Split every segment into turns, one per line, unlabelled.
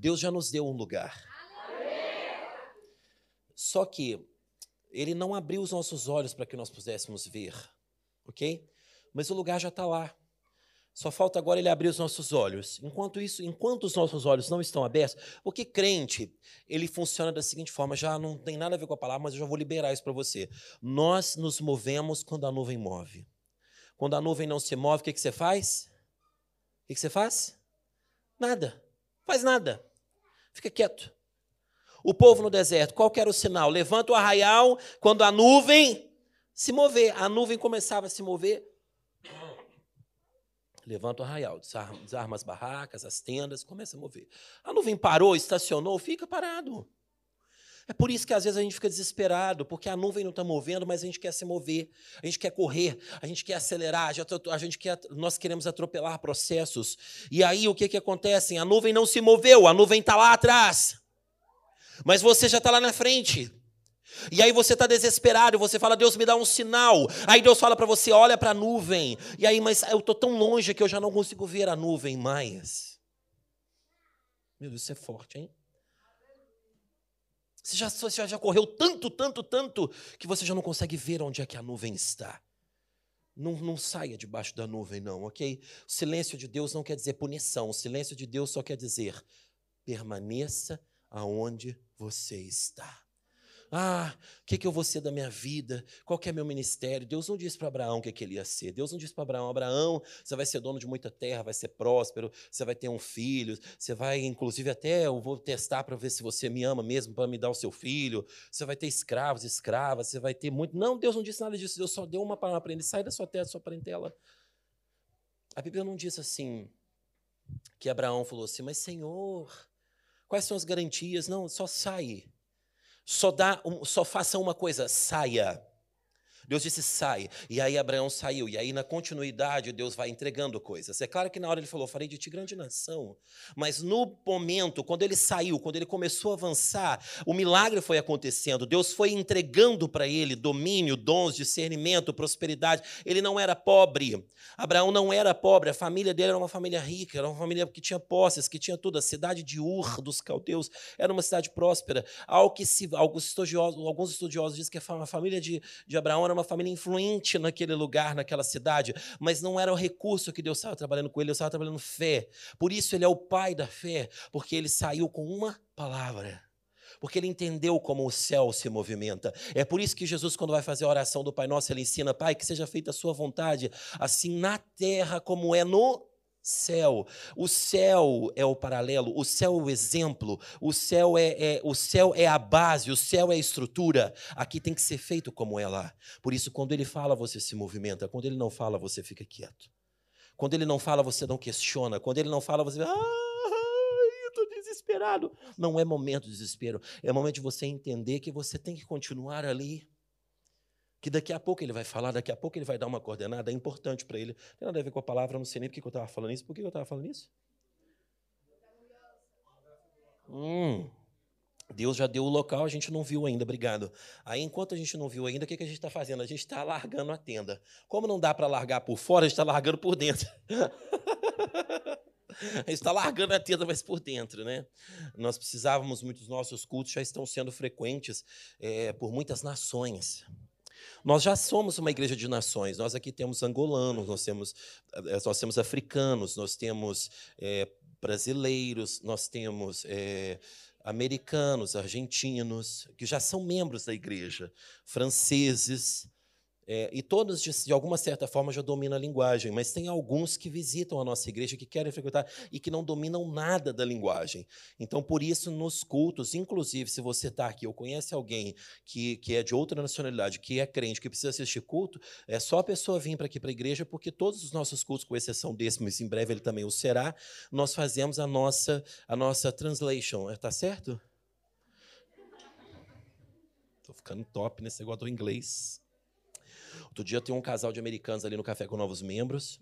Deus já nos deu um lugar. Só que ele não abriu os nossos olhos para que nós pudéssemos ver, ok? Mas o lugar já está lá. Só falta agora ele abrir os nossos olhos. Enquanto isso, enquanto os nossos olhos não estão abertos, porque crente, ele funciona da seguinte forma, já não tem nada a ver com a palavra, mas eu já vou liberar isso para você. Nós nos movemos quando a nuvem move. Quando a nuvem não se move, o que, que você faz? O que, que você faz? Nada. Faz nada. Fica quieto. O povo no deserto, qual era o sinal? Levanta o arraial quando a nuvem se mover. A nuvem começava a se mover. Levanta o arraial, desarma, desarma as barracas, as tendas, começa a mover. A nuvem parou, estacionou, fica parado. É por isso que às vezes a gente fica desesperado, porque a nuvem não está movendo, mas a gente quer se mover, a gente quer correr, a gente quer acelerar, a gente quer, nós queremos atropelar processos. E aí o que, que acontece? A nuvem não se moveu, a nuvem está lá atrás. Mas você já está lá na frente. E aí você está desesperado, você fala, Deus me dá um sinal. Aí Deus fala para você, olha para a nuvem. E aí, mas eu estou tão longe que eu já não consigo ver a nuvem mais. Meu Deus, isso é forte, hein? Você já, você já correu tanto, tanto, tanto, que você já não consegue ver onde é que a nuvem está. Não, não saia debaixo da nuvem, não, ok? O silêncio de Deus não quer dizer punição. O silêncio de Deus só quer dizer permaneça aonde você está. Ah, o que, que eu vou ser da minha vida? Qual que é meu ministério? Deus não disse para Abraão o que, que ele ia ser. Deus não disse para Abraão, Abraão, você vai ser dono de muita terra, vai ser próspero, você vai ter um filho, você vai, inclusive, até eu vou testar para ver se você me ama mesmo para me dar o seu filho. Você vai ter escravos, escravas, você vai ter muito. Não, Deus não disse nada disso. Deus só deu uma palavra para ele: sai da sua terra, da sua parentela. A Bíblia não diz assim que Abraão falou assim, mas Senhor, Quais são as garantias? Não, só sai. Só dá, só faça uma coisa, saia. Deus disse, sai. E aí Abraão saiu. E aí, na continuidade, Deus vai entregando coisas. É claro que na hora ele falou, farei de ti grande nação. Mas no momento, quando ele saiu, quando ele começou a avançar, o milagre foi acontecendo. Deus foi entregando para ele domínio, dons, discernimento, prosperidade. Ele não era pobre. Abraão não era pobre. A família dele era uma família rica, era uma família que tinha posses, que tinha tudo. A cidade de Ur, dos caldeus, era uma cidade próspera. Algo que se, alguns estudiosos, alguns estudiosos dizem que a família de, de Abraão era uma uma família influente naquele lugar, naquela cidade, mas não era o recurso que Deus estava trabalhando com ele, Deus estava trabalhando fé. Por isso ele é o pai da fé, porque ele saiu com uma palavra porque ele entendeu como o céu se movimenta. É por isso que Jesus, quando vai fazer a oração do Pai Nosso, ele ensina: Pai, que seja feita a sua vontade, assim na terra como é no céu. O céu é o paralelo, o céu é o exemplo, o céu é, é, o céu é a base, o céu é a estrutura. Aqui tem que ser feito como é lá. Por isso, quando ele fala, você se movimenta. Quando ele não fala, você fica quieto. Quando ele não fala, você não questiona. Quando ele não fala, você. Ah, desesperado. Não é momento de desespero. É momento de você entender que você tem que continuar ali que daqui a pouco ele vai falar, daqui a pouco ele vai dar uma coordenada, é importante para ele. Não tem nada a ver com a palavra, não sei nem porque eu estava falando isso. Por que eu estava falando isso? Hum, Deus já deu o local, a gente não viu ainda, obrigado. Aí, enquanto a gente não viu ainda, o que, que a gente está fazendo? A gente está largando a tenda. Como não dá para largar por fora, a gente está largando por dentro. a gente está largando a tenda, mas por dentro, né? Nós precisávamos, muitos nossos cultos já estão sendo frequentes é, por muitas nações. Nós já somos uma igreja de nações. Nós aqui temos angolanos, nós temos, eh, nós temos africanos, nós temos é, brasileiros, nós temos é, americanos, argentinos, que já são membros da igreja, franceses. É, e todos, de, de, alguma certa forma, já dominam a linguagem, mas tem alguns que visitam a nossa igreja, que querem frequentar e que não dominam nada da linguagem. Então, por isso, nos cultos, inclusive, se você está aqui ou conhece alguém que, que é de outra nacionalidade, que é crente, que precisa assistir culto, é só a pessoa vir para aqui para a igreja, porque todos os nossos cultos, com exceção desse, mas em breve ele também o será, nós fazemos a nossa, a nossa translation. Está certo? Estou ficando top nesse negócio do inglês. Outro dia tem um casal de americanos ali no café com novos membros.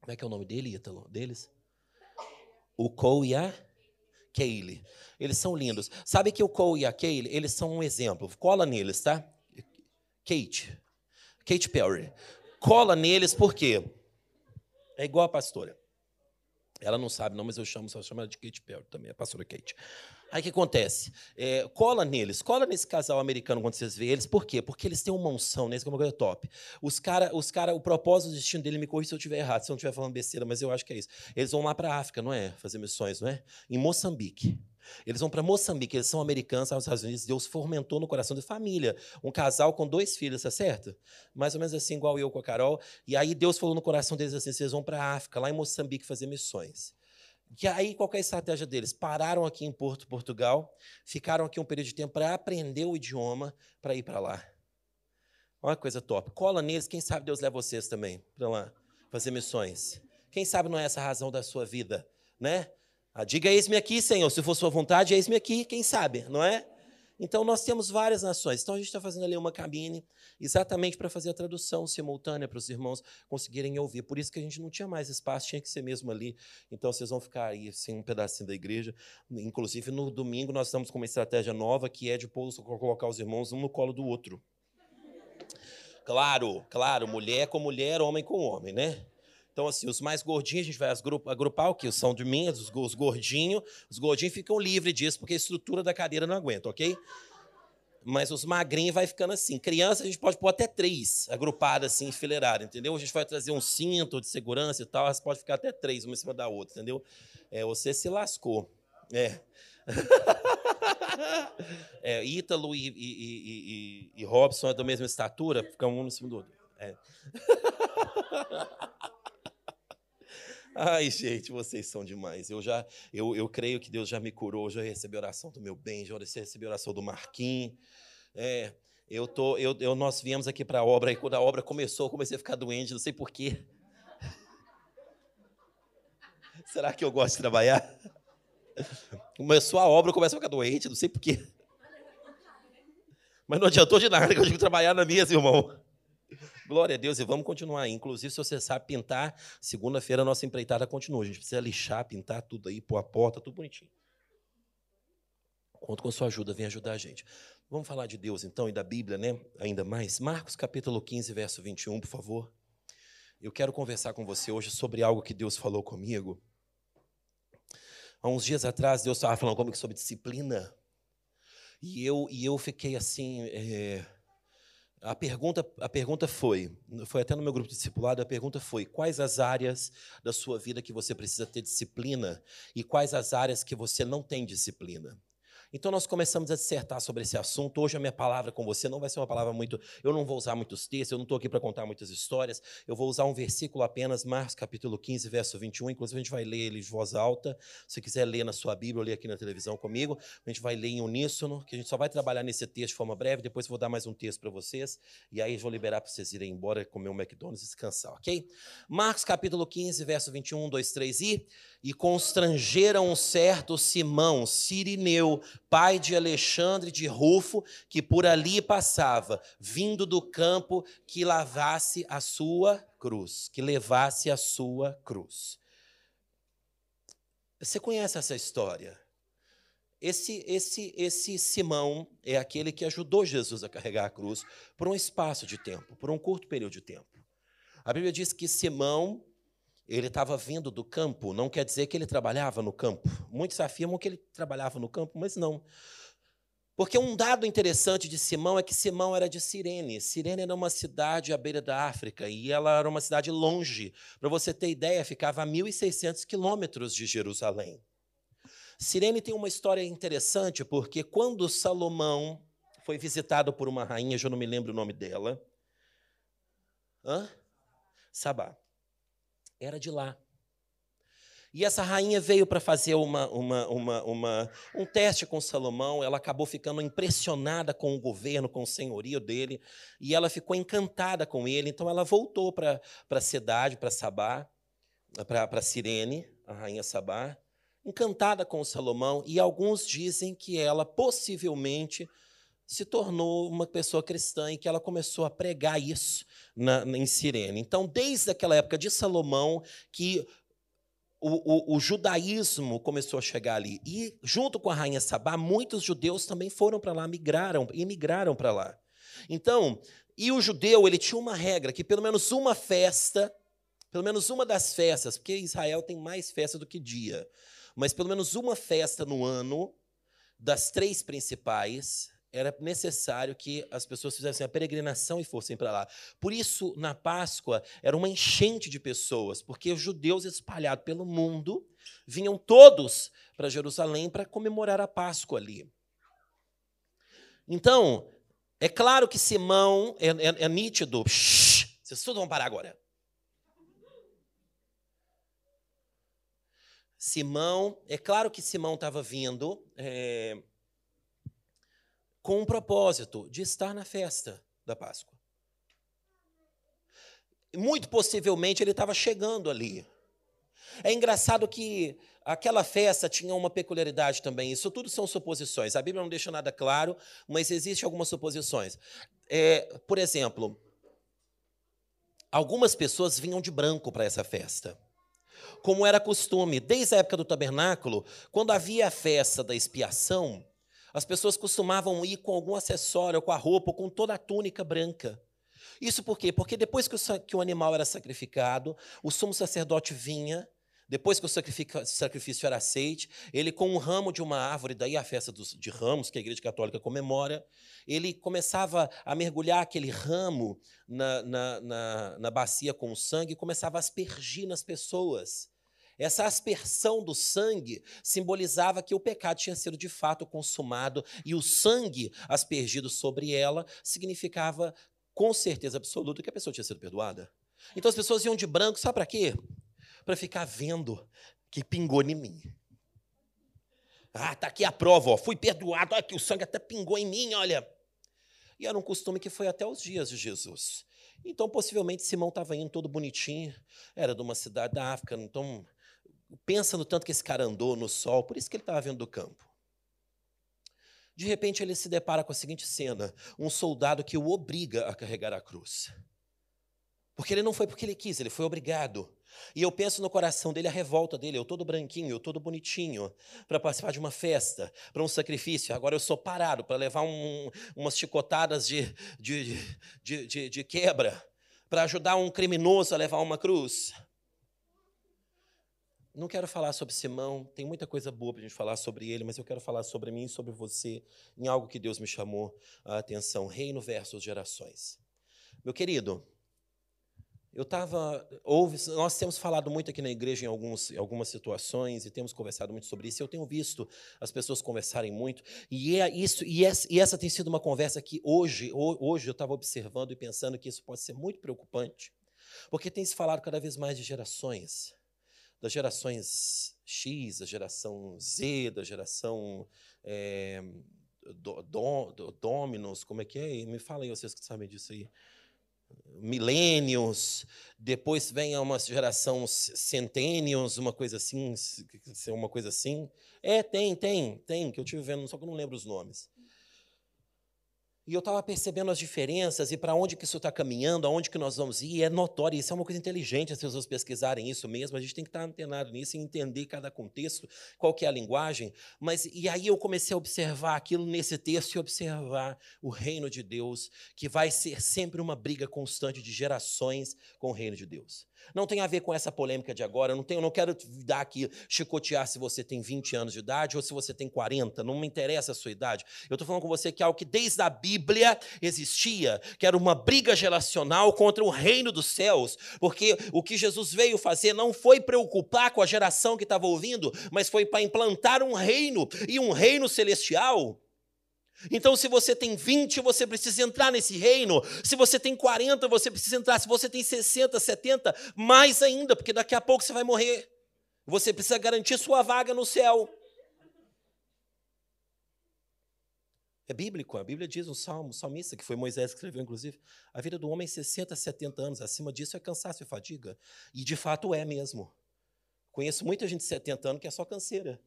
Como é que é o nome dele, Ítalo? Deles? O Cole e a Kaylee. Eles são lindos. Sabe que o Cole e a Kaylee, eles são um exemplo. Cola neles, tá? Kate. Kate Perry. Cola neles por quê? É igual a pastora. Ela não sabe, não, mas eu chamo, só chamo ela de Kate Perry também, a pastora Kate. Aí o que acontece? É, cola neles, cola nesse casal americano quando vocês vêem eles. Por quê? Porque eles têm uma unção, né? Isso é uma coisa top. Os caras, os cara, o propósito, o destino dele, me corrija se eu estiver errado, se eu não estiver falando besteira, mas eu acho que é isso. Eles vão lá para a África, não é? Fazer missões, não é? Em Moçambique. Eles vão para Moçambique, eles são americanos, aos Estados Unidos. Deus fomentou no coração de família. Um casal com dois filhos, tá certo? Mais ou menos assim, igual eu com a Carol. E aí Deus falou no coração deles assim: vocês vão para a África, lá em Moçambique, fazer missões. E aí, qual é a estratégia deles? Pararam aqui em Porto, Portugal, ficaram aqui um período de tempo para aprender o idioma para ir para lá. Olha que coisa top. Cola neles, quem sabe Deus leva vocês também para lá, fazer missões. Quem sabe não é essa a razão da sua vida, né? Ah, diga, eis-me aqui, Senhor, se for sua vontade, eis-me aqui, quem sabe, não é? Então, nós temos várias nações. Então, a gente está fazendo ali uma cabine exatamente para fazer a tradução simultânea para os irmãos conseguirem ouvir. Por isso que a gente não tinha mais espaço, tinha que ser mesmo ali. Então, vocês vão ficar aí, assim, um pedacinho da igreja. Inclusive, no domingo, nós estamos com uma estratégia nova, que é de colocar os irmãos um no colo do outro. Claro, claro, mulher com mulher, homem com homem, né? Então, assim, os mais gordinhos, a gente vai agrupar o quê? São de mim, os, os gordinhos. Os gordinhos ficam livres disso, porque a estrutura da cadeira não aguenta, ok? Mas os magrinhos vai ficando assim. Criança, a gente pode pôr até três agrupadas, assim, enfileiradas, entendeu? A gente vai trazer um cinto de segurança e tal, elas podem ficar até três, uma em cima da outra, entendeu? É, você se lascou. É. é Ítalo e, e, e, e, Robson é da mesma estatura, ficam um em cima do outro. É. Ai, gente, vocês são demais. Eu já, eu, eu creio que Deus já me curou, já recebi oração do meu bem, já recebi oração do Marquinhos. É, eu tô, eu, eu, nós viemos aqui para a obra e quando a obra começou, eu comecei a ficar doente, não sei porquê. Será que eu gosto de trabalhar? Começou a obra, eu começo a ficar doente, não sei porquê. Mas não adiantou de nada que eu tive que trabalhar na mesa, irmão. Glória a Deus, e vamos continuar. Inclusive, se você sabe pintar, segunda-feira a nossa empreitada continua. A gente precisa lixar, pintar tudo aí, pôr a porta, tudo bonitinho. Conto com a sua ajuda, vem ajudar a gente. Vamos falar de Deus então e da Bíblia, né? Ainda mais. Marcos capítulo 15, verso 21, por favor. Eu quero conversar com você hoje sobre algo que Deus falou comigo. Há uns dias atrás, Deus estava falando comigo sobre disciplina. E eu, e eu fiquei assim. É a pergunta, a pergunta foi, foi até no meu grupo de discipulado, a pergunta foi: quais as áreas da sua vida que você precisa ter disciplina e quais as áreas que você não tem disciplina? Então nós começamos a dissertar sobre esse assunto. Hoje a minha palavra com você não vai ser uma palavra muito. Eu não vou usar muitos textos, eu não estou aqui para contar muitas histórias. Eu vou usar um versículo apenas, Marcos capítulo 15, verso 21. Inclusive a gente vai ler ele de voz alta. Se quiser ler na sua Bíblia, ler aqui na televisão comigo. A gente vai ler em uníssono, que a gente só vai trabalhar nesse texto de forma breve. Depois eu vou dar mais um texto para vocês. E aí eu vou liberar para vocês irem embora, comer um McDonald's e descansar, ok? Marcos capítulo 15, verso 21, 2, 3 e e constrangeram um certo Simão, Sirineu, pai de Alexandre de Rufo, que por ali passava, vindo do campo, que lavasse a sua cruz, que levasse a sua cruz. Você conhece essa história? Esse, esse, esse Simão é aquele que ajudou Jesus a carregar a cruz por um espaço de tempo, por um curto período de tempo. A Bíblia diz que Simão ele estava vindo do campo, não quer dizer que ele trabalhava no campo. Muitos afirmam que ele trabalhava no campo, mas não. Porque um dado interessante de Simão é que Simão era de Cirene. Cirene era uma cidade à beira da África e ela era uma cidade longe. Para você ter ideia, ficava a 1.600 quilômetros de Jerusalém. Cirene tem uma história interessante porque quando Salomão foi visitado por uma rainha, eu não me lembro o nome dela, Hã? Sabá era de lá. E essa rainha veio para fazer uma, uma, uma, uma, um teste com Salomão. Ela acabou ficando impressionada com o governo, com o senhorio dele. E ela ficou encantada com ele. Então ela voltou para a cidade, para Sabá, para Sirene, a rainha Sabá, encantada com Salomão. E alguns dizem que ela possivelmente se tornou uma pessoa cristã e que ela começou a pregar isso na, em Sirene. Então, desde aquela época de Salomão, que o, o, o, judaísmo começou a chegar ali. E, junto com a rainha Sabá, muitos judeus também foram para lá, migraram, emigraram para lá. Então, e o judeu, ele tinha uma regra, que pelo menos uma festa pelo menos uma das festas, porque Israel tem mais festa do que dia, mas pelo menos uma festa no ano, das três principais, era necessário que as pessoas fizessem a peregrinação e fossem para lá. Por isso, na Páscoa, era uma enchente de pessoas, porque os judeus espalhados pelo mundo vinham todos para Jerusalém para comemorar a Páscoa ali. Então, é claro que Simão é, é, é nítido. Shhh, vocês todos vão parar agora. Simão, é claro que Simão estava vindo. É, com um propósito de estar na festa da Páscoa. Muito possivelmente ele estava chegando ali. É engraçado que aquela festa tinha uma peculiaridade também. Isso tudo são suposições. A Bíblia não deixa nada claro, mas existem algumas suposições. É, por exemplo, algumas pessoas vinham de branco para essa festa. Como era costume, desde a época do tabernáculo, quando havia a festa da expiação, as pessoas costumavam ir com algum acessório, com a roupa, com toda a túnica branca. Isso por quê? Porque depois que o, que o animal era sacrificado, o sumo sacerdote vinha, depois que o sacrifício era aceite, ele com um ramo de uma árvore, daí a festa dos, de ramos, que a Igreja Católica comemora, ele começava a mergulhar aquele ramo na, na, na, na bacia com o sangue e começava a aspergir nas pessoas. Essa aspersão do sangue simbolizava que o pecado tinha sido de fato consumado e o sangue aspergido sobre ela significava com certeza absoluta que a pessoa tinha sido perdoada. Então as pessoas iam de branco, sabe para quê? Para ficar vendo que pingou em mim. Ah, tá aqui a prova, ó, fui perdoado, olha que o sangue até pingou em mim, olha. E era um costume que foi até os dias de Jesus. Então, possivelmente, Simão estava indo todo bonitinho, era de uma cidade da África, então pensa no tanto que esse cara andou no sol, por isso que ele estava vendo do campo. De repente ele se depara com a seguinte cena: um soldado que o obriga a carregar a cruz. Porque ele não foi porque ele quis, ele foi obrigado. E eu penso no coração dele, a revolta dele, eu todo branquinho, eu todo bonitinho, para participar de uma festa, para um sacrifício. Agora eu sou parado para levar um, umas chicotadas de, de, de, de, de quebra, para ajudar um criminoso a levar uma cruz. Não quero falar sobre Simão, tem muita coisa boa para a gente falar sobre ele, mas eu quero falar sobre mim e sobre você em algo que Deus me chamou a atenção: reino versus gerações. Meu querido, eu estava. Nós temos falado muito aqui na igreja em alguns, algumas situações e temos conversado muito sobre isso. Eu tenho visto as pessoas conversarem muito, e, é isso, e, essa, e essa tem sido uma conversa que hoje, hoje eu estava observando e pensando que isso pode ser muito preocupante, porque tem se falado cada vez mais de gerações das gerações X, da geração Z, da geração é, do, do, Dominos, como é que é? Me falem vocês que sabem disso aí. Milênios, depois vem uma geração centênios, uma coisa assim, uma coisa assim. É, tem, tem, tem, que eu estive vendo, só que eu não lembro os nomes. E eu estava percebendo as diferenças e para onde que isso está caminhando, aonde que nós vamos ir. E é notório, isso é uma coisa inteligente as pessoas pesquisarem isso mesmo. A gente tem que estar antenado nisso e entender cada contexto, qual que é a linguagem. Mas e aí eu comecei a observar aquilo nesse texto e observar o reino de Deus, que vai ser sempre uma briga constante de gerações com o reino de Deus. Não tem a ver com essa polêmica de agora. Não, tenho, não quero dar aqui, chicotear se você tem 20 anos de idade ou se você tem 40. Não me interessa a sua idade. Eu estou falando com você que é algo que desde a Bíblia existia, que era uma briga geracional contra o reino dos céus. Porque o que Jesus veio fazer não foi preocupar com a geração que estava ouvindo, mas foi para implantar um reino e um reino celestial então, se você tem 20, você precisa entrar nesse reino. Se você tem 40, você precisa entrar. Se você tem 60, 70, mais ainda, porque daqui a pouco você vai morrer. Você precisa garantir sua vaga no céu. É bíblico, a Bíblia diz no Salmo, o salmista, que foi Moisés que escreveu, inclusive, a vida do homem é 60, 70 anos, acima disso é cansaço e fadiga. E de fato é mesmo. Conheço muita gente de 70 anos que é só canseira.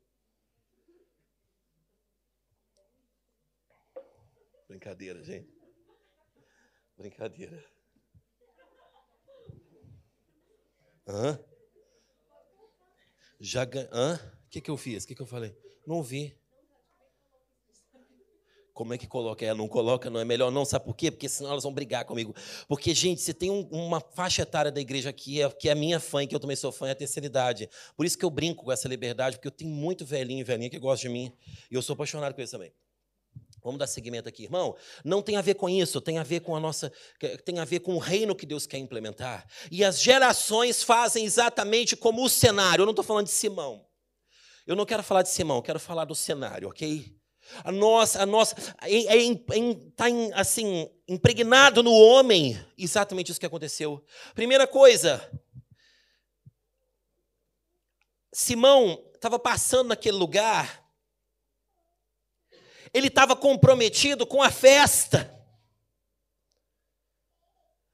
Brincadeira, gente. Brincadeira. Hã? Já Hã? O que, que eu fiz? O que, que eu falei? Não vi. Como é que coloca? É, não coloca, não é melhor não, sabe por quê? Porque senão elas vão brigar comigo. Porque, gente, você tem um, uma faixa etária da igreja que é, que é minha fã, que eu também sou fã, é a terceira idade. Por isso que eu brinco com essa liberdade, porque eu tenho muito velhinho e velhinha que gosta de mim. E eu sou apaixonado por isso também. Vamos dar seguimento aqui, irmão. Não tem a ver com isso, tem a ver com a nossa, tem a ver com o reino que Deus quer implementar. E as gerações fazem exatamente como o cenário. Eu não estou falando de Simão. Eu não quero falar de Simão, quero falar do cenário, ok? A nossa, a nossa, é, está assim impregnado no homem exatamente isso que aconteceu. Primeira coisa, Simão estava passando naquele lugar ele estava comprometido com a festa.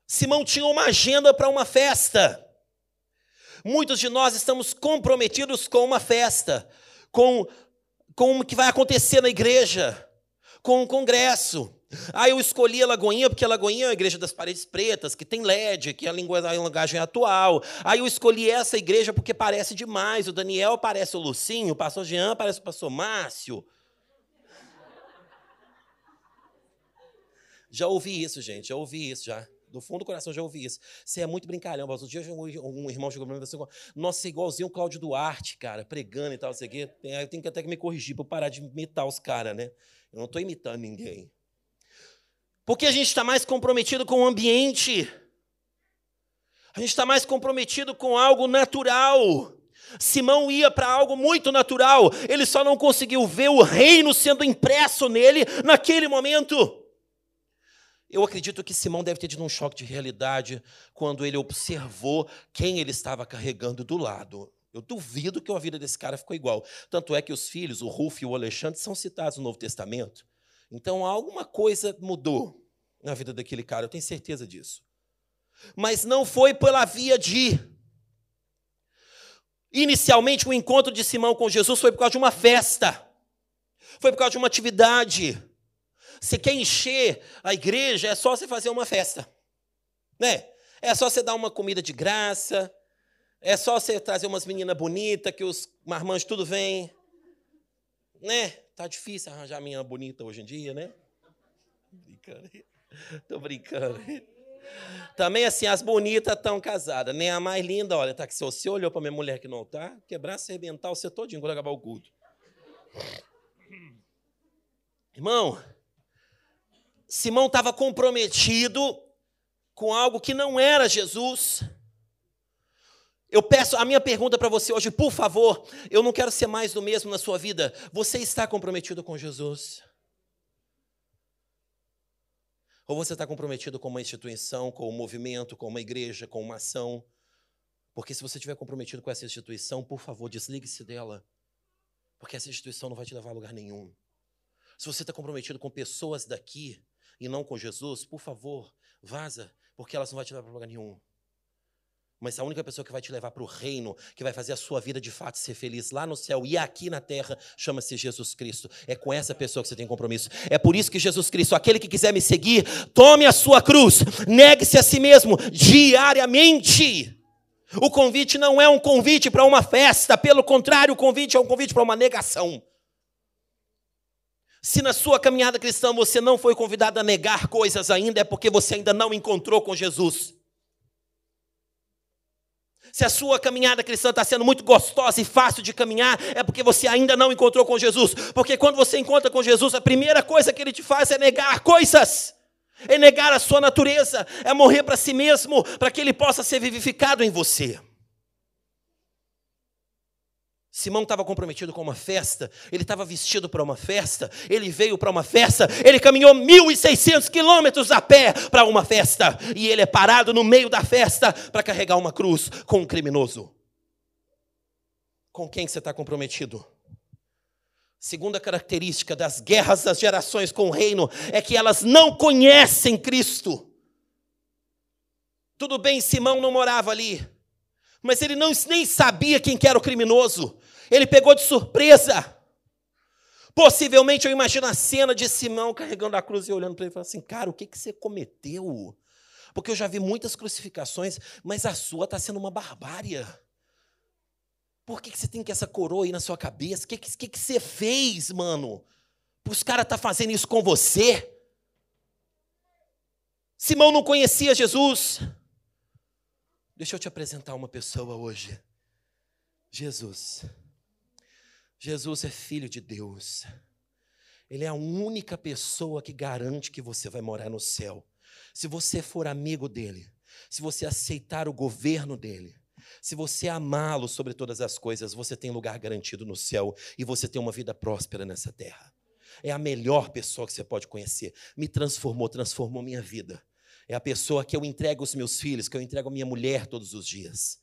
Simão tinha uma agenda para uma festa. Muitos de nós estamos comprometidos com uma festa, com, com o que vai acontecer na igreja, com um congresso. Ah, eu escolhi a Lagoinha porque a Lagoinha é a igreja das paredes pretas, que tem LED, que a linguagem é atual. Aí eu escolhi essa igreja porque parece demais. O Daniel parece o Lucinho, o pastor Jean parece o pastor Márcio. Já ouvi isso, gente, já ouvi isso já. Do fundo do coração já ouvi isso. Você é muito brincalhão. Outro dia um irmão chegou para mim e falou assim: Nossa, é igualzinho o Cláudio Duarte, cara, pregando e tal, sei que. Eu tenho que até que me corrigir para parar de imitar os caras, né? Eu não estou imitando ninguém. Porque a gente está mais comprometido com o ambiente. A gente está mais comprometido com algo natural. Simão ia para algo muito natural. Ele só não conseguiu ver o reino sendo impresso nele naquele momento. Eu acredito que Simão deve ter tido um choque de realidade quando ele observou quem ele estava carregando do lado. Eu duvido que a vida desse cara ficou igual. Tanto é que os filhos, o Rufo e o Alexandre, são citados no Novo Testamento. Então alguma coisa mudou na vida daquele cara, eu tenho certeza disso. Mas não foi pela via de. Inicialmente, o encontro de Simão com Jesus foi por causa de uma festa, foi por causa de uma atividade. Você quer encher a igreja, é só você fazer uma festa. Né? É só você dar uma comida de graça. É só você trazer umas meninas bonitas, que os marmanjos tudo vem. Né? Tá difícil arranjar menina bonita hoje em dia, né? Brincando. Tô brincando. Também assim, as bonitas estão casadas. Nem a mais linda, olha, tá que se você olhou para minha mulher que não tá, quebrar, se arrebentar o seu todinho quando acabar o culto. Irmão, Simão estava comprometido com algo que não era Jesus. Eu peço, a minha pergunta para você hoje, por favor, eu não quero ser mais do mesmo na sua vida. Você está comprometido com Jesus? Ou você está comprometido com uma instituição, com um movimento, com uma igreja, com uma ação? Porque se você estiver comprometido com essa instituição, por favor, desligue-se dela. Porque essa instituição não vai te levar a lugar nenhum. Se você está comprometido com pessoas daqui, e não com Jesus, por favor, vaza, porque elas não vão te levar para lugar nenhum. Mas a única pessoa que vai te levar para o reino, que vai fazer a sua vida de fato ser feliz lá no céu e aqui na terra, chama-se Jesus Cristo. É com essa pessoa que você tem compromisso. É por isso que Jesus Cristo, aquele que quiser me seguir, tome a sua cruz, negue-se a si mesmo diariamente. O convite não é um convite para uma festa, pelo contrário, o convite é um convite para uma negação. Se na sua caminhada cristã você não foi convidado a negar coisas ainda, é porque você ainda não encontrou com Jesus. Se a sua caminhada cristã está sendo muito gostosa e fácil de caminhar, é porque você ainda não encontrou com Jesus. Porque quando você encontra com Jesus, a primeira coisa que ele te faz é negar coisas, é negar a sua natureza, é morrer para si mesmo, para que ele possa ser vivificado em você. Simão estava comprometido com uma festa, ele estava vestido para uma festa, ele veio para uma festa, ele caminhou 1.600 quilômetros a pé para uma festa, e ele é parado no meio da festa para carregar uma cruz com um criminoso. Com quem você está comprometido? Segunda característica das guerras das gerações com o reino é que elas não conhecem Cristo. Tudo bem, Simão não morava ali, mas ele não, nem sabia quem era o criminoso. Ele pegou de surpresa. Possivelmente eu imagino a cena de Simão carregando a cruz e olhando para ele e falando assim: Cara, o que, que você cometeu? Porque eu já vi muitas crucificações, mas a sua está sendo uma barbárie. Por que, que você tem que essa coroa aí na sua cabeça? O que, que, que você fez, mano? Os caras estão tá fazendo isso com você. Simão não conhecia Jesus. Deixa eu te apresentar uma pessoa hoje. Jesus. Jesus é filho de Deus. Ele é a única pessoa que garante que você vai morar no céu. Se você for amigo dele, se você aceitar o governo dele, se você amá-lo sobre todas as coisas, você tem lugar garantido no céu e você tem uma vida próspera nessa terra. É a melhor pessoa que você pode conhecer. Me transformou, transformou minha vida. É a pessoa que eu entrego os meus filhos, que eu entrego a minha mulher todos os dias.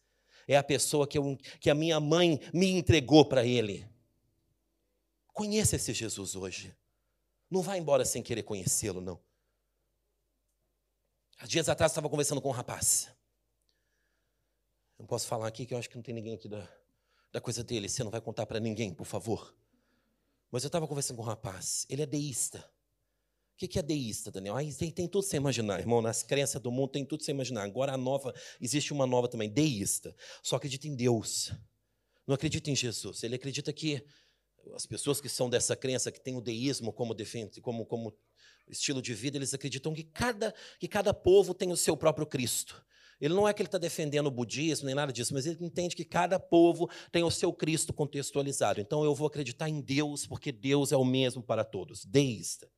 É a pessoa que, eu, que a minha mãe me entregou para ele. Conheça esse Jesus hoje. Não vá embora sem querer conhecê-lo, não. Há dias atrás eu estava conversando com um rapaz. Não posso falar aqui que eu acho que não tem ninguém aqui da, da coisa dele. Você não vai contar para ninguém, por favor. Mas eu estava conversando com um rapaz. Ele é deísta. O que é deísta, Daniel? Tem, tem tudo sem imaginar, irmão. Nas crenças do mundo tem tudo sem imaginar. Agora a nova, existe uma nova também, deísta. Só acredita em Deus. Não acredita em Jesus. Ele acredita que as pessoas que são dessa crença, que tem o deísmo como, como, como estilo de vida, eles acreditam que cada, que cada povo tem o seu próprio Cristo. Ele não é que ele está defendendo o budismo nem nada disso, mas ele entende que cada povo tem o seu Cristo contextualizado. Então eu vou acreditar em Deus, porque Deus é o mesmo para todos, deísta.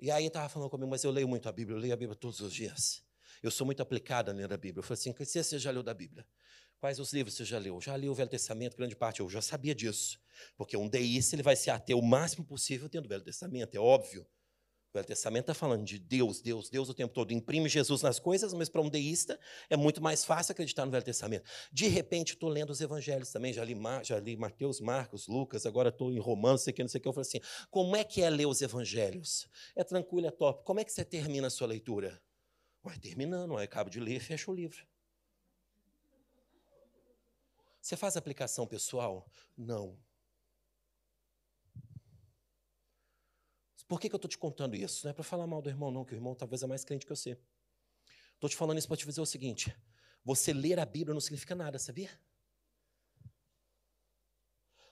E aí estava falando comigo, mas eu leio muito a Bíblia, eu leio a Bíblia todos os dias. Eu sou muito aplicada na Bíblia. Eu falei assim: você já leu da Bíblia? Quais os livros você já leu? Já li o Velho Testamento, grande parte, eu já sabia disso. Porque um deísta ele vai se ater o máximo possível dentro do Velho Testamento, é óbvio. O Velho Testamento está falando de Deus, Deus, Deus o tempo todo. Imprime Jesus nas coisas, mas para um deísta é muito mais fácil acreditar no Velho Testamento. De repente, estou lendo os evangelhos também, já li, já li Mateus, Marcos, Lucas, agora estou em Romanos, sei que, não sei o que. Eu falei assim: como é que é ler os evangelhos? É tranquilo, é top. Como é que você termina a sua leitura? Vai terminando, aí acabo de ler, fecha o livro. Você faz aplicação pessoal? Não. Por que, que eu estou te contando isso? Não é para falar mal do irmão, não, que o irmão talvez é mais crente que você. Estou te falando isso para te dizer o seguinte: você ler a Bíblia não significa nada, sabia?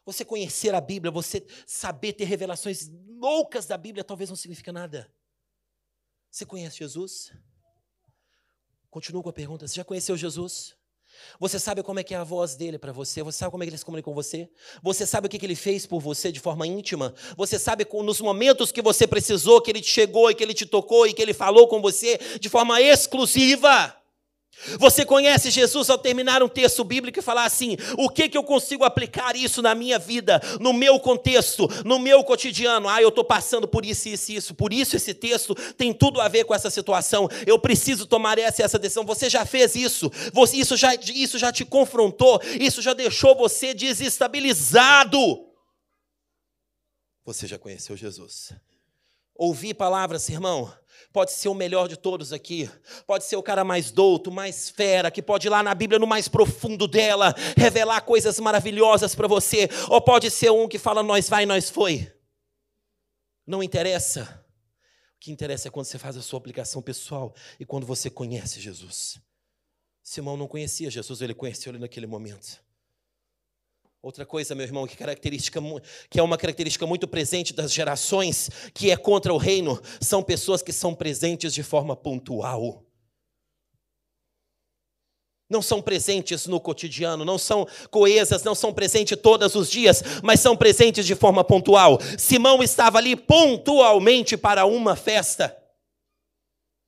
Você conhecer a Bíblia, você saber ter revelações loucas da Bíblia, talvez não significa nada. Você conhece Jesus? Continuo com a pergunta: você já conheceu Jesus? Você sabe como é que é a voz dele para você? Você sabe como é que ele se comunica com você? Você sabe o que ele fez por você de forma íntima? Você sabe nos momentos que você precisou, que ele te chegou e que ele te tocou e que ele falou com você de forma exclusiva? Você conhece Jesus ao terminar um texto bíblico e falar assim: o que, que eu consigo aplicar isso na minha vida, no meu contexto, no meu cotidiano? Ah, eu estou passando por isso, isso, isso. Por isso esse texto tem tudo a ver com essa situação. Eu preciso tomar essa essa decisão. Você já fez isso? Você, isso, já, isso já te confrontou? Isso já deixou você desestabilizado? Você já conheceu Jesus? Ouvir palavras, irmão, pode ser o melhor de todos aqui, pode ser o cara mais douto, mais fera, que pode ir lá na Bíblia no mais profundo dela, revelar coisas maravilhosas para você, ou pode ser um que fala nós vai, nós foi. Não interessa. O que interessa é quando você faz a sua aplicação pessoal e quando você conhece Jesus. Simão não conhecia Jesus, ele conheceu ele naquele momento. Outra coisa, meu irmão, que, característica, que é uma característica muito presente das gerações que é contra o reino, são pessoas que são presentes de forma pontual. Não são presentes no cotidiano, não são coesas, não são presentes todos os dias, mas são presentes de forma pontual. Simão estava ali pontualmente para uma festa.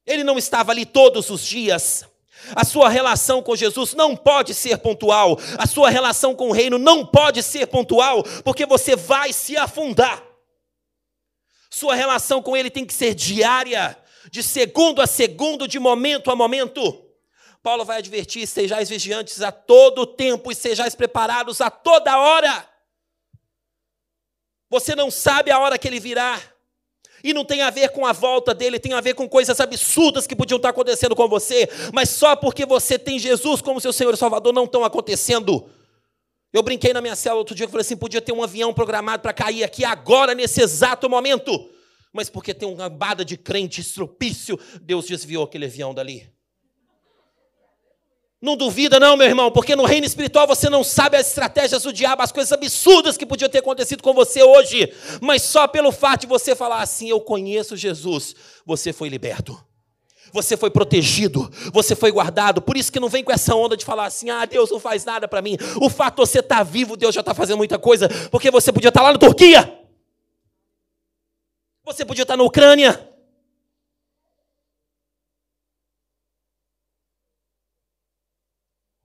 Ele não estava ali todos os dias. A sua relação com Jesus não pode ser pontual. A sua relação com o reino não pode ser pontual, porque você vai se afundar. Sua relação com ele tem que ser diária, de segundo a segundo, de momento a momento. Paulo vai advertir: sejais vigiantes a todo tempo e sejais preparados a toda hora. Você não sabe a hora que ele virá. E não tem a ver com a volta dele, tem a ver com coisas absurdas que podiam estar acontecendo com você, mas só porque você tem Jesus como seu Senhor e Salvador não estão acontecendo. Eu brinquei na minha cela outro dia, eu falei assim: podia ter um avião programado para cair aqui agora, nesse exato momento. Mas porque tem uma bada de crente estropício, Deus desviou aquele avião dali. Não duvida, não, meu irmão, porque no reino espiritual você não sabe as estratégias do diabo, as coisas absurdas que podiam ter acontecido com você hoje, mas só pelo fato de você falar assim: Eu conheço Jesus, você foi liberto. Você foi protegido, você foi guardado. Por isso que não vem com essa onda de falar assim: ah, Deus não faz nada para mim. O fato de você estar tá vivo, Deus já está fazendo muita coisa, porque você podia estar tá lá na Turquia, você podia estar tá na Ucrânia,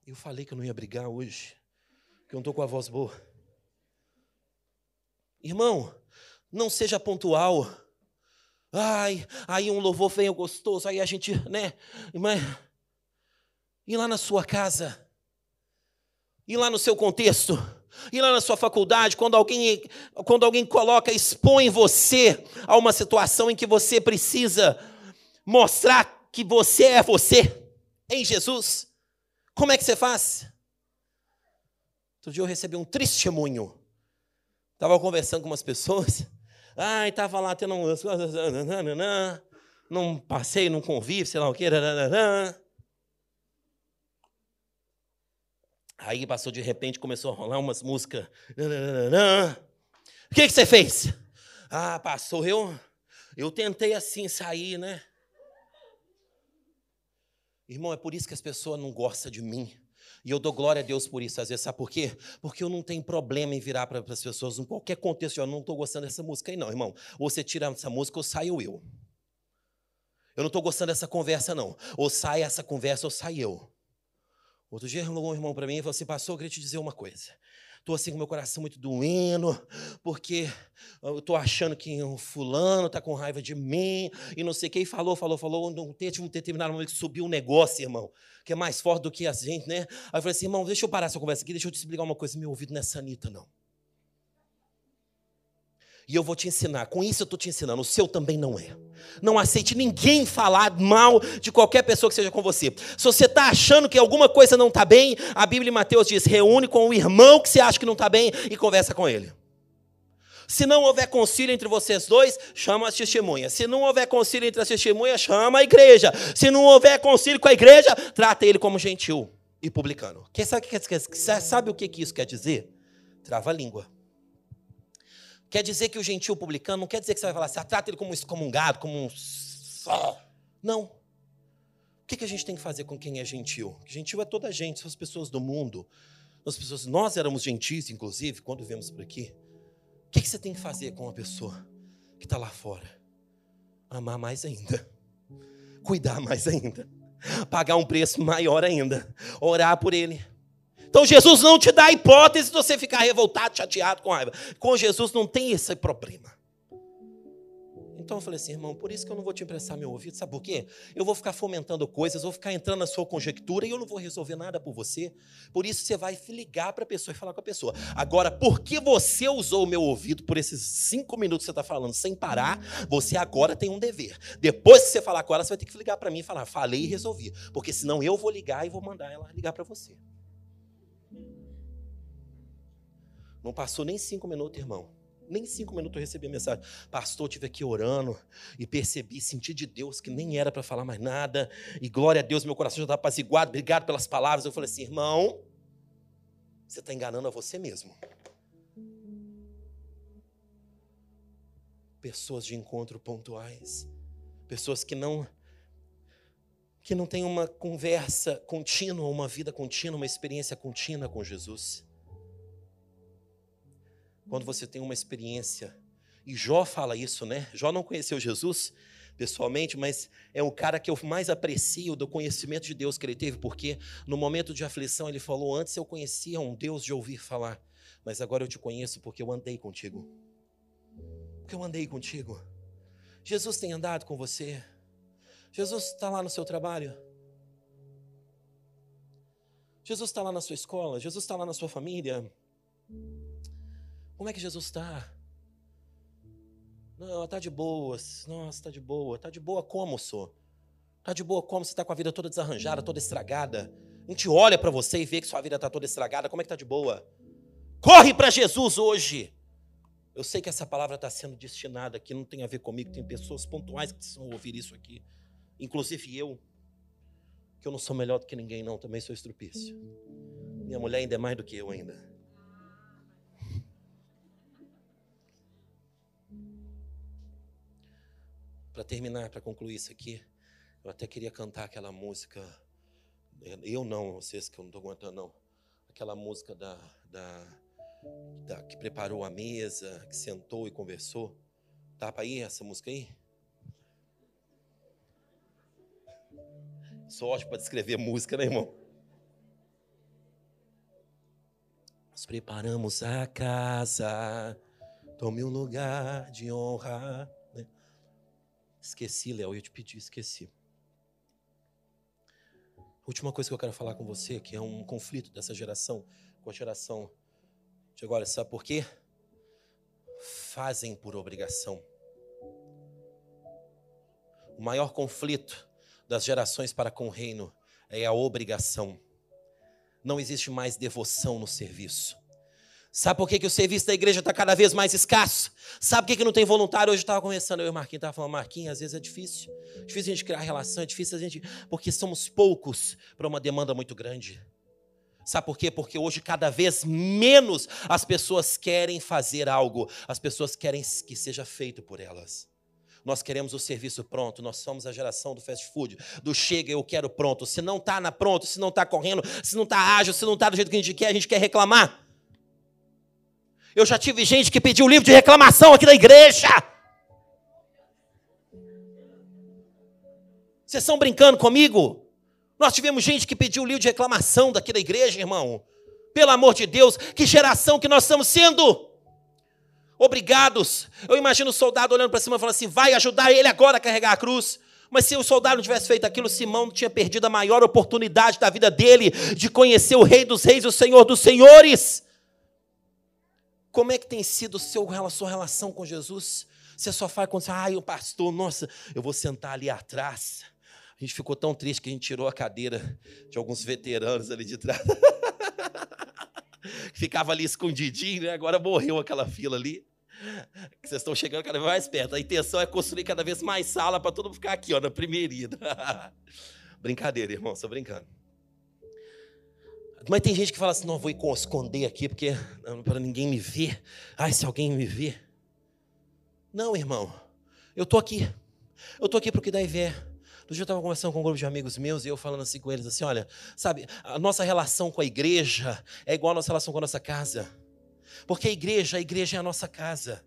Eu falei que eu não ia brigar hoje, que eu não estou com a voz boa. Irmão, não seja pontual. Ai, aí um louvor vem gostoso, aí a gente, né? Mas, e lá na sua casa? E lá no seu contexto? E lá na sua faculdade, quando alguém, quando alguém coloca, expõe você a uma situação em que você precisa mostrar que você é você em Jesus? Como é que você faz? Outro dia eu recebi um testemunho. Estava conversando com umas pessoas. Ai, estava lá tendo um. Num passeio, num convívio, sei lá o quê. Aí passou de repente, começou a rolar umas músicas. O que, que você fez? Ah, passou, eu, eu tentei assim sair, né? Irmão, é por isso que as pessoas não gostam de mim. E eu dou glória a Deus por isso, às vezes, sabe por quê? Porque eu não tenho problema em virar para as pessoas, em qualquer contexto, eu não estou gostando dessa música aí, não, irmão. Ou você tira essa música ou saio eu. Eu não estou gostando dessa conversa, não. Ou sai essa conversa ou sai eu. Outro dia, um irmão para mim e falou assim: Pastor, eu queria te dizer uma coisa. Estou assim com meu coração muito doendo, porque eu estou achando que um fulano está com raiva de mim e não sei quem falou, falou, falou. Não teve um determinado momento que subiu um negócio, irmão, que é mais forte do que a gente, né? Aí eu falei assim, irmão, deixa eu parar essa conversa aqui, deixa eu te explicar uma coisa. Meu ouvido não é sanita, não. E eu vou te ensinar. Com isso eu estou te ensinando. O seu também não é. Não aceite ninguém falar mal de qualquer pessoa que seja com você. Se você está achando que alguma coisa não está bem, a Bíblia em Mateus diz: reúne com o irmão que você acha que não está bem e conversa com ele. Se não houver concílio entre vocês dois, chama as testemunhas. Se não houver concílio entre as testemunhas, chama a igreja. Se não houver concílio com a igreja, trata ele como gentil e publicano. Sabe, sabe o que isso quer dizer? Trava a língua. Quer dizer que o gentil publicano não quer dizer que você vai falar assim, ah, trata ele como um excomungado, como um. Não. O que, que a gente tem que fazer com quem é gentil? Gentil é toda a gente, são as pessoas do mundo. As pessoas, nós éramos gentis, inclusive, quando vivemos por aqui. O que, que você tem que fazer com uma pessoa que está lá fora? Amar mais ainda. Cuidar mais ainda. Pagar um preço maior ainda. Orar por ele então Jesus não te dá a hipótese de você ficar revoltado, chateado, com raiva. Com Jesus não tem esse problema. Então eu falei assim, irmão, por isso que eu não vou te emprestar meu ouvido, sabe por quê? Eu vou ficar fomentando coisas, vou ficar entrando na sua conjectura e eu não vou resolver nada por você. Por isso você vai ligar para a pessoa e falar com a pessoa. Agora, porque você usou o meu ouvido por esses cinco minutos que você está falando sem parar, você agora tem um dever. Depois que você falar com ela, você vai ter que ligar para mim e falar, falei e resolvi. Porque senão eu vou ligar e vou mandar ela ligar para você. Não passou nem cinco minutos, irmão. Nem cinco minutos eu recebi a mensagem. Pastor, eu estive aqui orando e percebi, senti de Deus que nem era para falar mais nada. E glória a Deus, meu coração já estava apaziguado. Obrigado pelas palavras. Eu falei assim, irmão, você está enganando a você mesmo. Pessoas de encontro pontuais. Pessoas que não que não têm uma conversa contínua, uma vida contínua, uma experiência contínua com Jesus quando você tem uma experiência. E Jó fala isso, né? Jó não conheceu Jesus pessoalmente, mas é o cara que eu mais aprecio do conhecimento de Deus que ele teve, porque no momento de aflição ele falou: Antes eu conhecia um Deus de ouvir falar, mas agora eu te conheço porque eu andei contigo. Porque eu andei contigo. Jesus tem andado com você. Jesus está lá no seu trabalho. Jesus está lá na sua escola. Jesus está lá na sua família. Como é que Jesus está? Não, está de boas. Nossa, está de boa. Está de boa como, sou? Está de boa como? Você está com a vida toda desarranjada, toda estragada. A gente olha para você e vê que sua vida está toda estragada. Como é que está de boa? Corre para Jesus hoje. Eu sei que essa palavra está sendo destinada aqui, não tem a ver comigo, tem pessoas pontuais que precisam ouvir isso aqui, inclusive eu. Que eu não sou melhor do que ninguém, não, também sou estrupício. Minha mulher ainda é mais do que eu ainda. Para terminar, para concluir isso aqui, eu até queria cantar aquela música. Eu não, vocês que eu não estou aguentando, não. Aquela música da, da, da, que preparou a mesa, que sentou e conversou. Tá para ir essa música aí? Sou ótimo para descrever música, né, irmão? Nós preparamos a casa, tome um lugar de honra. Esqueci, Léo, eu te pedi, esqueci. Última coisa que eu quero falar com você, que é um conflito dessa geração com a geração de agora, sabe por quê? Fazem por obrigação. O maior conflito das gerações para com o reino é a obrigação. Não existe mais devoção no serviço. Sabe por que, que o serviço da igreja está cada vez mais escasso? Sabe por que, que não tem voluntário? Hoje estava conversando, eu e o Marquinhos estava falando, Marquinhos, às vezes é difícil. Difícil a gente criar relação, é difícil a gente. Porque somos poucos para uma demanda muito grande. Sabe por quê? Porque hoje, cada vez menos, as pessoas querem fazer algo, as pessoas querem que seja feito por elas. Nós queremos o serviço pronto, nós somos a geração do fast food, do chega, eu quero pronto. Se não está na pronto, se não está correndo, se não está ágil, se não está do jeito que a gente quer, a gente quer reclamar. Eu já tive gente que pediu livro de reclamação aqui na igreja. Vocês estão brincando comigo? Nós tivemos gente que pediu livro de reclamação daqui da igreja, irmão. Pelo amor de Deus, que geração que nós estamos sendo obrigados. Eu imagino o soldado olhando para cima e falando assim: vai ajudar ele agora a carregar a cruz. Mas se o soldado não tivesse feito aquilo, Simão tinha perdido a maior oportunidade da vida dele de conhecer o Rei dos Reis o Senhor dos Senhores. Como é que tem sido o seu, sua relação com Jesus? Você só faz quando você, ai, o pastor, nossa, eu vou sentar ali atrás. A gente ficou tão triste que a gente tirou a cadeira de alguns veteranos ali de trás. Ficava ali escondidinho, né? Agora morreu aquela fila ali. Vocês estão chegando cada vez mais perto. A intenção é construir cada vez mais sala para todo mundo ficar aqui, ó, na primeira ida. Brincadeira, irmão, só brincando. Mas tem gente que fala assim: não, vou esconder aqui porque para ninguém me ver. Ai, se alguém me ver. Não, irmão, eu tô aqui. Eu tô aqui para o que dá e ver. Outro dia eu estava conversando com um grupo de amigos meus e eu falando assim com eles, assim, olha, sabe, a nossa relação com a igreja é igual a nossa relação com a nossa casa. Porque a igreja, a igreja é a nossa casa.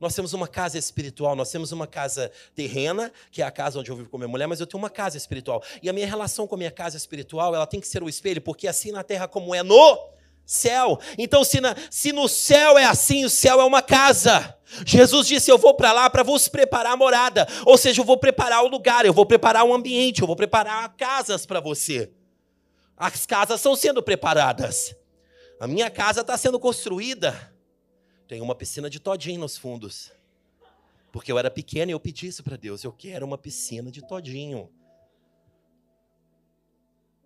Nós temos uma casa espiritual, nós temos uma casa terrena, que é a casa onde eu vivo com minha mulher, mas eu tenho uma casa espiritual. E a minha relação com a minha casa espiritual, ela tem que ser o espelho, porque assim na terra como é no céu. Então, se, na, se no céu é assim, o céu é uma casa. Jesus disse: Eu vou para lá para vos preparar a morada. Ou seja, eu vou preparar o lugar, eu vou preparar o ambiente, eu vou preparar casas para você. As casas estão sendo preparadas. A minha casa está sendo construída. Tem uma piscina de todinho nos fundos. Porque eu era pequeno e eu pedi isso para Deus. Eu quero uma piscina de todinho.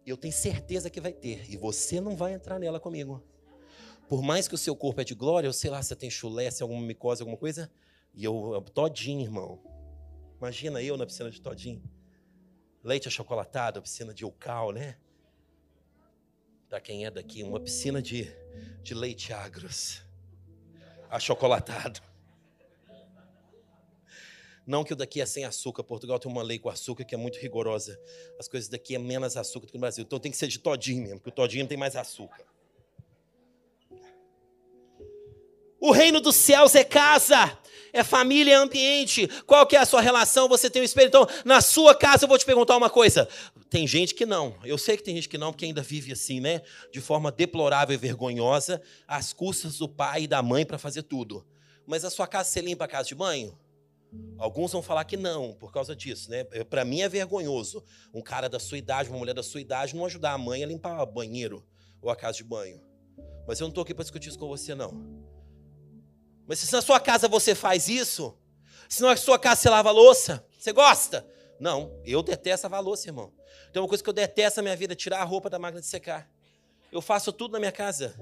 Eu tenho certeza que vai ter. E você não vai entrar nela comigo. Por mais que o seu corpo é de glória, eu sei lá se tem chulé, se é alguma micose, alguma coisa. E eu, todinho, irmão. Imagina eu na piscina de todinho. Leite achocolatado, piscina de Ucal, né? Para quem é daqui, uma piscina de, de leite agros. Achocolatado. Não que o daqui é sem açúcar. Portugal tem uma lei com açúcar que é muito rigorosa. As coisas daqui é menos açúcar do que no Brasil. Então tem que ser de todinho mesmo, porque o todinho tem mais açúcar. O reino dos céus é casa, é família, é ambiente. Qual que é a sua relação? Você tem o Espírito. Então, na sua casa, eu vou te perguntar uma coisa. Tem gente que não. Eu sei que tem gente que não, porque ainda vive assim, né? De forma deplorável e vergonhosa, às custas do pai e da mãe para fazer tudo. Mas a sua casa, você limpa a casa de banho? Alguns vão falar que não, por causa disso, né? Para mim é vergonhoso um cara da sua idade, uma mulher da sua idade, não ajudar a mãe a limpar o banheiro ou a casa de banho. Mas eu não estou aqui para discutir isso com você, não. Mas se na sua casa você faz isso, se na sua casa você lava louça, você gosta? Não, eu detesto lavar louça, irmão. Tem uma coisa que eu detesto na minha vida, tirar a roupa da máquina de secar. Eu faço tudo na minha casa.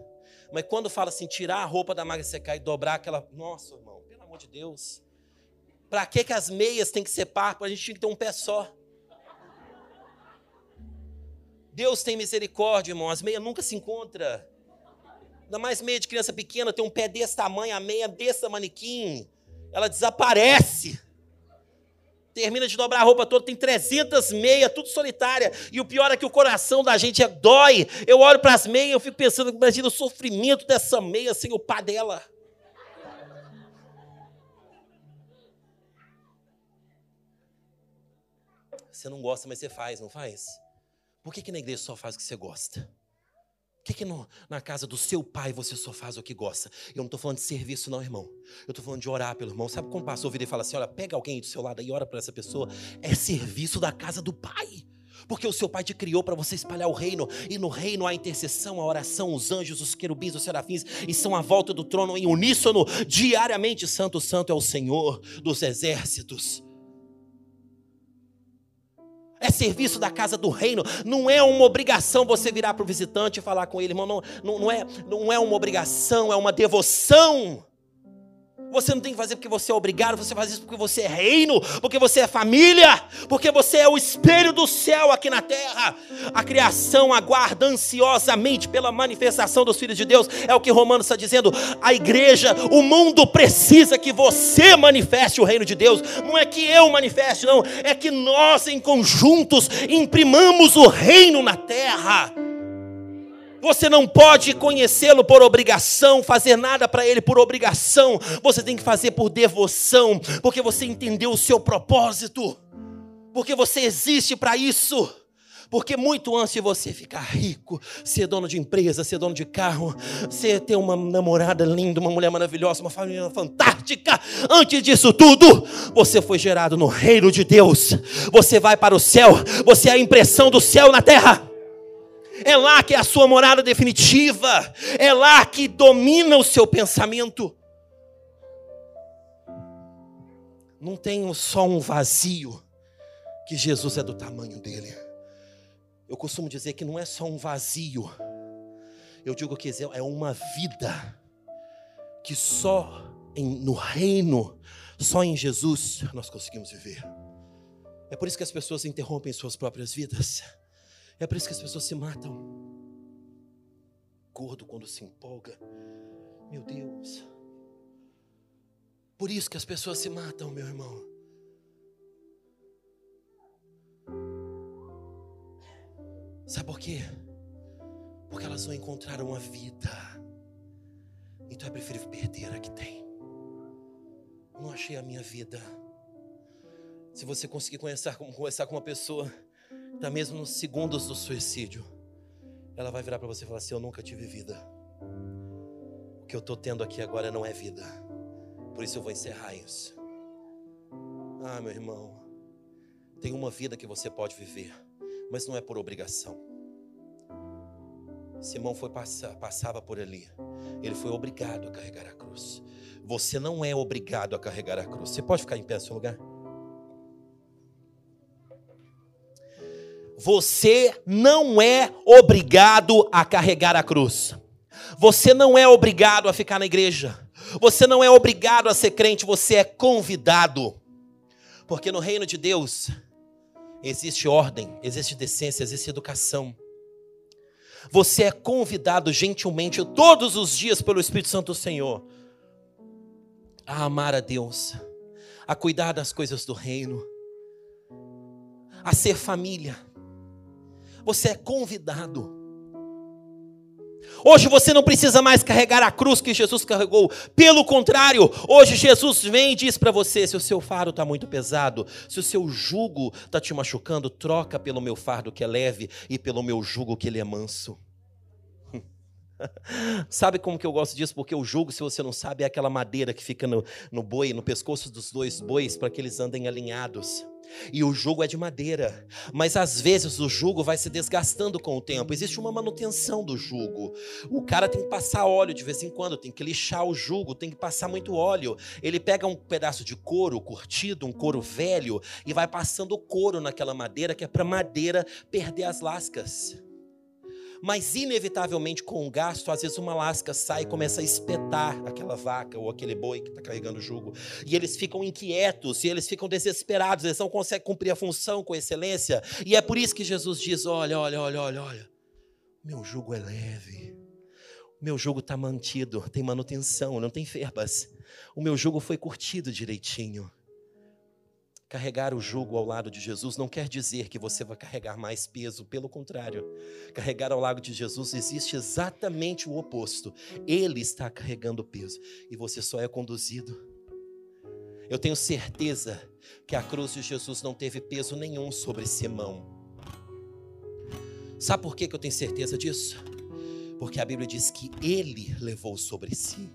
Mas quando fala assim, tirar a roupa da máquina de secar e dobrar aquela. Nossa, irmão, pelo amor de Deus. Para que, que as meias têm que ser par? A gente tinha que ter um pé só. Deus tem misericórdia, irmão. As meias nunca se encontram. Ainda mais meia de criança pequena, tem um pé desse tamanho, a meia desse manequim. Ela desaparece. Termina de dobrar a roupa toda, tem 300 meias, tudo solitária. E o pior é que o coração da gente é dói. Eu olho para as meias, eu fico pensando, imagina o sofrimento dessa meia sem o pá dela. Você não gosta, mas você faz, não faz? Por que, que na igreja só faz o que você gosta? Que, que no, na casa do seu pai você só faz o que gosta? Eu não estou falando de serviço, não, irmão. Eu estou falando de orar pelo irmão. Sabe como o pastor e fala assim: olha, pega alguém do seu lado e ora para essa pessoa? É serviço da casa do pai. Porque o seu pai te criou para você espalhar o reino, e no reino há intercessão, a oração, os anjos, os querubins, os serafins, e são à volta do trono em uníssono, diariamente. Santo, Santo é o Senhor dos exércitos é serviço da casa do reino, não é uma obrigação você virar para o visitante e falar com ele, irmão, não, não, não, é, não é uma obrigação, é uma devoção. Você não tem que fazer porque você é obrigado, você faz isso porque você é reino, porque você é família, porque você é o espelho do céu aqui na terra. A criação aguarda ansiosamente pela manifestação dos filhos de Deus, é o que Romanos está dizendo. A igreja, o mundo precisa que você manifeste o reino de Deus, não é que eu manifeste, não, é que nós em conjuntos imprimamos o reino na terra. Você não pode conhecê-lo por obrigação, fazer nada para ele por obrigação. Você tem que fazer por devoção, porque você entendeu o seu propósito, porque você existe para isso. Porque muito antes de você ficar rico, ser dono de empresa, ser dono de carro, ser ter uma namorada linda, uma mulher maravilhosa, uma família fantástica, antes disso tudo, você foi gerado no reino de Deus. Você vai para o céu, você é a impressão do céu na terra. É lá que é a sua morada definitiva. É lá que domina o seu pensamento. Não tem só um vazio, que Jesus é do tamanho dele. Eu costumo dizer que não é só um vazio. Eu digo que é uma vida que só em, no reino, só em Jesus nós conseguimos viver. É por isso que as pessoas interrompem suas próprias vidas. É por isso que as pessoas se matam. Gordo quando se empolga. Meu Deus. Por isso que as pessoas se matam, meu irmão. Sabe por quê? Porque elas não encontraram a vida. Então é preferível perder a que tem. Não achei a minha vida. Se você conseguir conversar com uma pessoa até mesmo nos segundos do suicídio, ela vai virar para você e falar assim: Eu nunca tive vida. O que eu estou tendo aqui agora não é vida. Por isso eu vou encerrar isso. Ah, meu irmão, tem uma vida que você pode viver, mas não é por obrigação. Simão foi passar, passava por ali. Ele foi obrigado a carregar a cruz. Você não é obrigado a carregar a cruz. Você pode ficar em pé no seu lugar? Você não é obrigado a carregar a cruz. Você não é obrigado a ficar na igreja. Você não é obrigado a ser crente, você é convidado. Porque no reino de Deus existe ordem, existe decência, existe educação. Você é convidado gentilmente todos os dias pelo Espírito Santo do Senhor a amar a Deus, a cuidar das coisas do reino, a ser família você é convidado. Hoje você não precisa mais carregar a cruz que Jesus carregou. Pelo contrário, hoje Jesus vem e diz para você: se o seu fardo está muito pesado, se o seu jugo está te machucando, troca pelo meu fardo que é leve e pelo meu jugo que ele é manso. sabe como que eu gosto disso? Porque o jugo, se você não sabe, é aquela madeira que fica no, no boi, no pescoço dos dois bois, para que eles andem alinhados. E o jugo é de madeira, mas às vezes o jugo vai se desgastando com o tempo. Existe uma manutenção do jugo. O cara tem que passar óleo de vez em quando, tem que lixar o jugo, tem que passar muito óleo. Ele pega um pedaço de couro curtido, um couro velho, e vai passando couro naquela madeira que é para madeira perder as lascas. Mas, inevitavelmente, com o gasto, às vezes uma lasca sai e começa a espetar aquela vaca ou aquele boi que está carregando o jugo. E eles ficam inquietos, e eles ficam desesperados, eles não conseguem cumprir a função com excelência. E é por isso que Jesus diz: olha, olha, olha, olha, olha. Meu jugo é leve. O meu jugo está mantido, tem manutenção, não tem verbas. O meu jugo foi curtido direitinho. Carregar o jugo ao lado de Jesus não quer dizer que você vai carregar mais peso, pelo contrário. Carregar ao lado de Jesus existe exatamente o oposto. Ele está carregando peso e você só é conduzido. Eu tenho certeza que a cruz de Jesus não teve peso nenhum sobre Simão. Sabe por que eu tenho certeza disso? Porque a Bíblia diz que ele levou sobre si.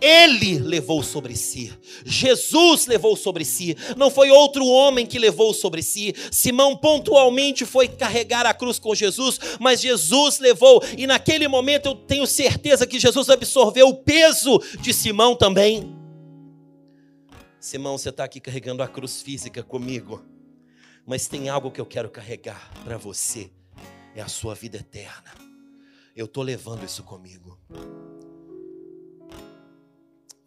Ele levou sobre si, Jesus levou sobre si, não foi outro homem que levou sobre si. Simão pontualmente foi carregar a cruz com Jesus, mas Jesus levou, e naquele momento eu tenho certeza que Jesus absorveu o peso de Simão também. Simão, você está aqui carregando a cruz física comigo, mas tem algo que eu quero carregar para você: é a sua vida eterna. Eu estou levando isso comigo.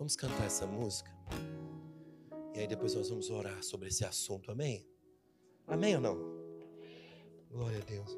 Vamos cantar essa música? E aí depois nós vamos orar sobre esse assunto, amém? Amém ou não? Glória a Deus.